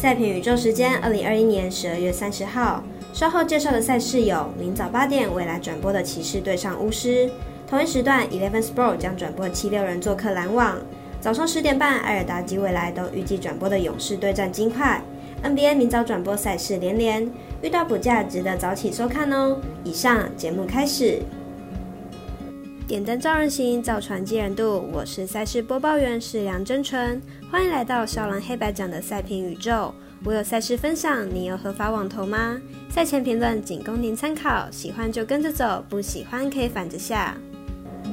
赛评宇宙时间，二零二一年十二月三十号。稍后介绍的赛事有：明早八点未来转播的骑士对上巫师；同一时段，Eleven Sport 将转播七六人做客篮网；早上十点半，艾尔达及未来都预计转播的勇士对战金块。NBA 明早转播赛事连连，遇到补价值得早起收看哦。以上节目开始。点灯照人行，造船济人度。我是赛事播报员是梁真纯，欢迎来到少狼黑白奖的赛评宇宙。我有赛事分享，你有合法网投吗？赛前评论仅供您参考，喜欢就跟着走，不喜欢可以反着下。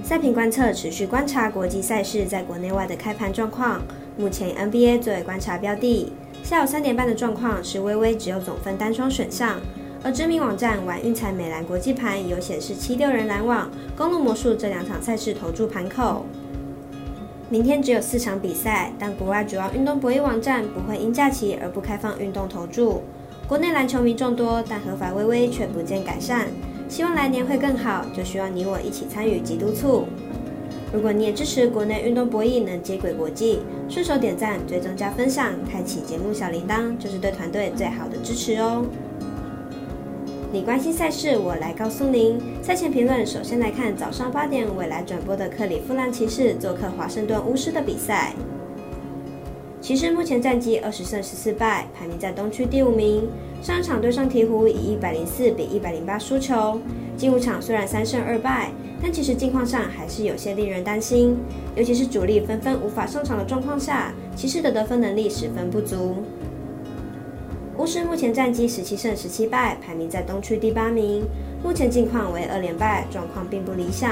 赛评观测持续观察国际赛事在国内外的开盘状况，目前 NBA 作为观察标的。下午三点半的状况是微微只有总分单双选项。而知名网站玩运彩美兰国际盘有显示七六人拦网、公路魔术这两场赛事投注盘口。明天只有四场比赛，但国外主要运动博弈网站不会因假期而不开放运动投注。国内篮球迷众多，但合法微微却不见改善。希望来年会更好，就需要你我一起参与及督促。如果你也支持国内运动博弈能接轨国际，顺手点赞、追踪加分享、开启节目小铃铛，就是对团队最好的支持哦。你关心赛事，我来告诉您。赛前评论，首先来看早上八点未来转播的克里夫兰骑士做客华盛顿巫师的比赛。骑士目前战绩二十胜十四败，排名在东区第五名。上一场对上鹈鹕以一百零四比一百零八输球。近五场虽然三胜二败，但其实近况上还是有些令人担心，尤其是主力纷纷无法上场的状况下，骑士的得分能力十分不足。巫师目前战绩十七胜十七败，排名在东区第八名。目前近况为二连败，状况并不理想。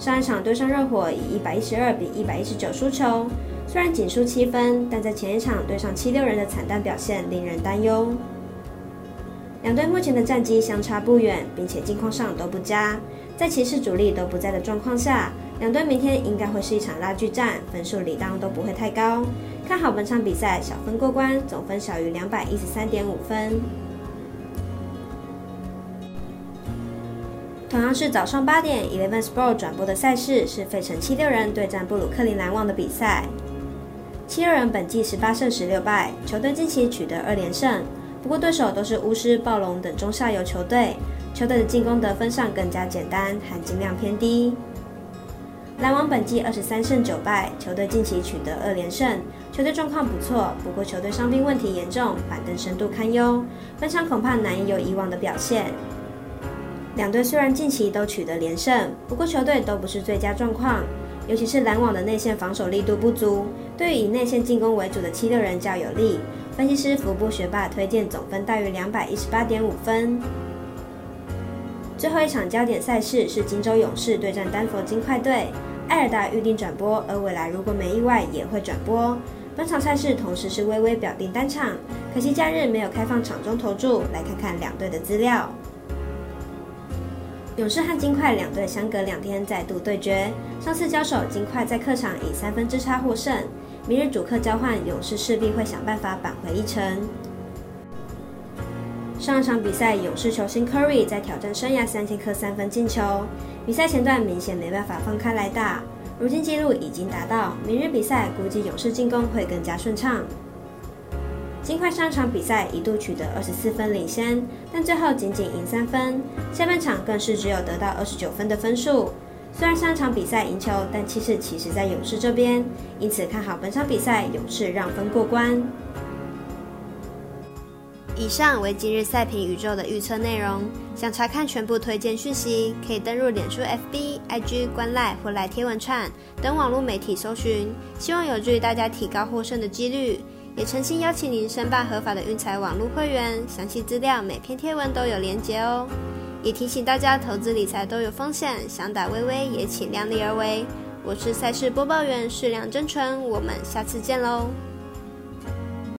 上一场对上热火以一百一十二比一百一十九输球，虽然仅输七分，但在前一场对上七六人的惨淡表现令人担忧。两队目前的战绩相差不远，并且近况上都不佳。在骑士主力都不在的状况下，两队明天应该会是一场拉锯战，分数理当都不会太高。看好本场比赛小分过关，总分小于两百一十三点五分。同样是早上八点，Eleven Sport 转播的赛事是费城七六人对战布鲁克林篮网的比赛。七六人本季十八胜十六败，球队近期取得二连胜，不过对手都是巫师、暴龙等中下游球队，球队的进攻得分上更加简单，含金量偏低。篮网本季二十三胜九败，球队近期取得二连胜，球队状况不错。不过球队伤病问题严重，板凳深度堪忧，本场恐怕难以有以往的表现。两队虽然近期都取得连胜，不过球队都不是最佳状况，尤其是篮网的内线防守力度不足，对于以内线进攻为主的七六人较有利。分析师福布学霸推荐总分大于两百一十八点五分。最后一场焦点赛事是金州勇士对战丹佛金块队。艾尔达预定转播，而未来如果没意外也会转播。本场赛事同时是微微表定单场，可惜假日没有开放场中投注。来看看两队的资料。勇士和金块两队相隔两天再度对决，上次交手金块在客场以三分之差获胜。明日主客交换，勇士势必会想办法扳回一城。上一场比赛，勇士球星 Curry 在挑战生涯三千颗三分进球。比赛前段明显没办法放开来打，如今记录已经达到。明日比赛估计勇士进攻会更加顺畅。金块上场比赛一度取得二十四分领先，但最后仅仅赢三分。下半场更是只有得到二十九分的分数。虽然上场比赛赢球，但气势其实在勇士这边，因此看好本场比赛勇士让分过关。以上为今日赛评宇宙的预测内容。想查看全部推荐讯息，可以登入脸书、FB、IG、观赖或来贴文串等网络媒体搜寻。希望有助于大家提高获胜的几率。也诚心邀请您申办合法的运财网络会员，详细资料每篇贴文都有连结哦。也提醒大家，投资理财都有风险，想打微微也请量力而为。我是赛事播报员，适量真纯，我们下次见喽。